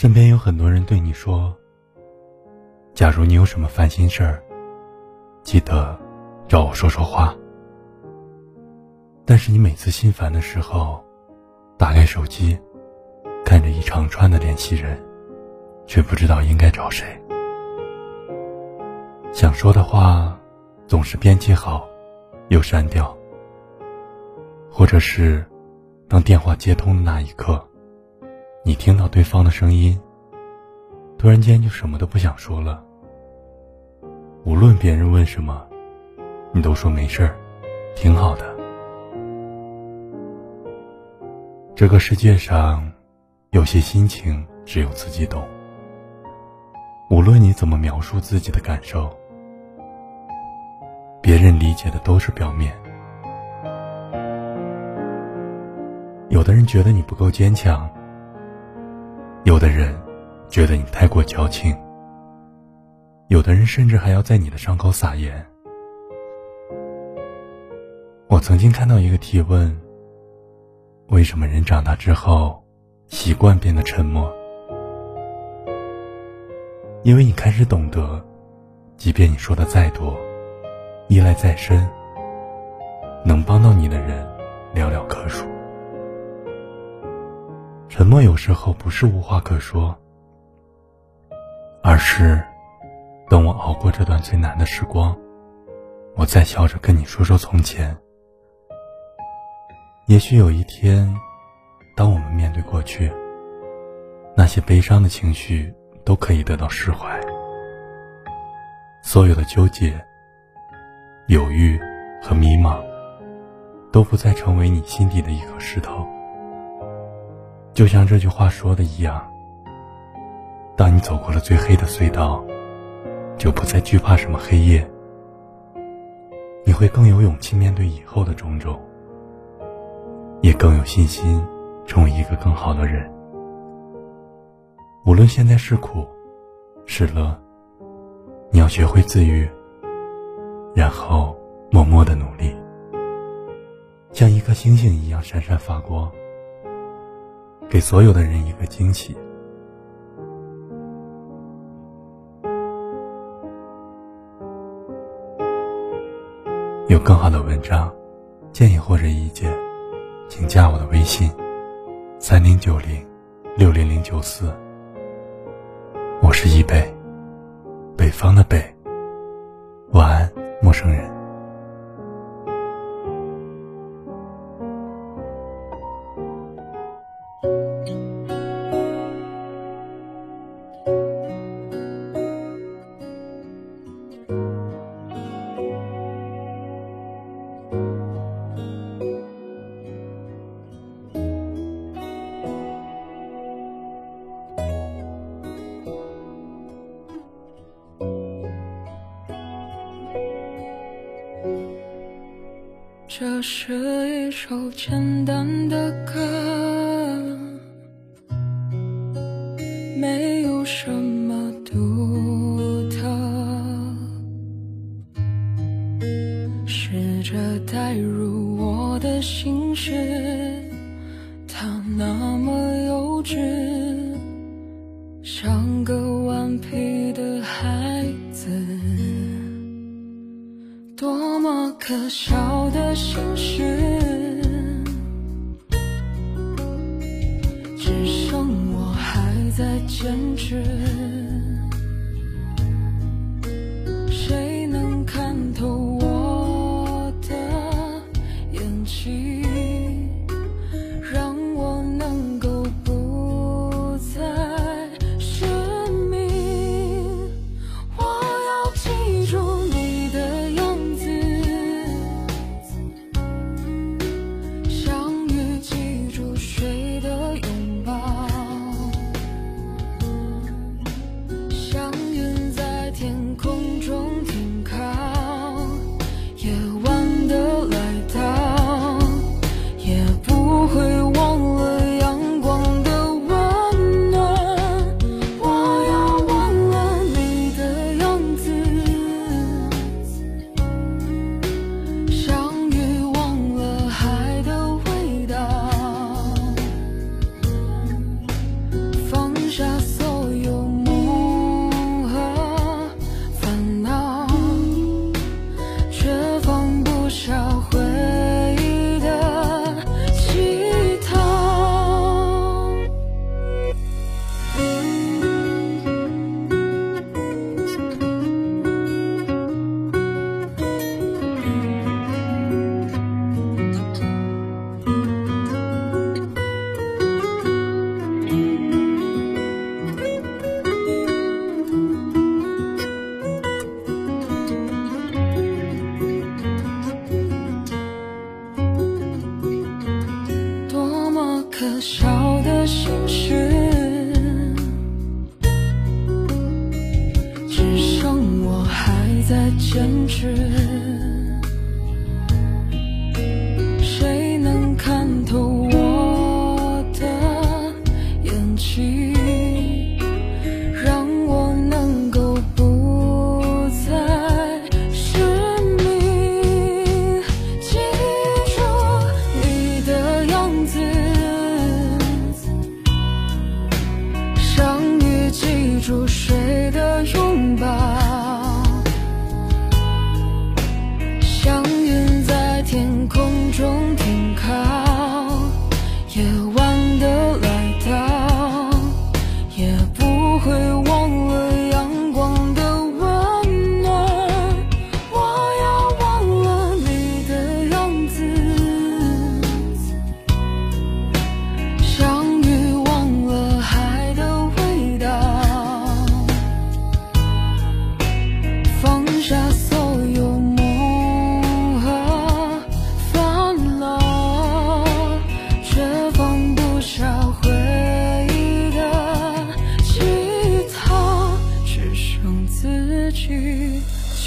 身边有很多人对你说：“假如你有什么烦心事儿，记得找我说说话。”但是你每次心烦的时候，打开手机，看着一长串的联系人，却不知道应该找谁。想说的话，总是编辑好，又删掉。或者是，当电话接通的那一刻。你听到对方的声音，突然间就什么都不想说了。无论别人问什么，你都说没事儿，挺好的。这个世界上，有些心情只有自己懂。无论你怎么描述自己的感受，别人理解的都是表面。有的人觉得你不够坚强。有的人觉得你太过矫情，有的人甚至还要在你的伤口撒盐。我曾经看到一个提问：为什么人长大之后习惯变得沉默？因为你开始懂得，即便你说的再多，依赖再深，能帮到你的人寥寥可数。沉默有时候不是无话可说，而是等我熬过这段最难的时光，我再笑着跟你说说从前。也许有一天，当我们面对过去，那些悲伤的情绪都可以得到释怀，所有的纠结、犹豫和迷茫，都不再成为你心底的一颗石头。就像这句话说的一样，当你走过了最黑的隧道，就不再惧怕什么黑夜，你会更有勇气面对以后的种种，也更有信心成为一个更好的人。无论现在是苦是乐，你要学会自愈，然后默默的努力，像一颗星星一样闪闪发光。给所有的人一个惊喜。有更好的文章、建议或者意见，请加我的微信：三零九零六零零九四。我是一北，北方的北。晚安，陌生人。这是一首简单的歌，没有什么独特。试着带入我的心事，可笑的心事，只剩我还在坚持。去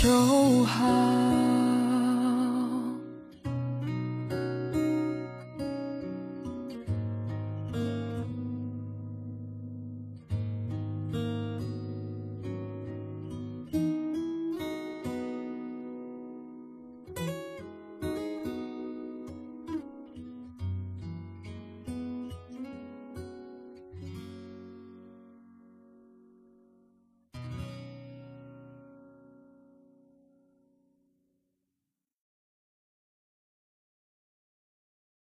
就好。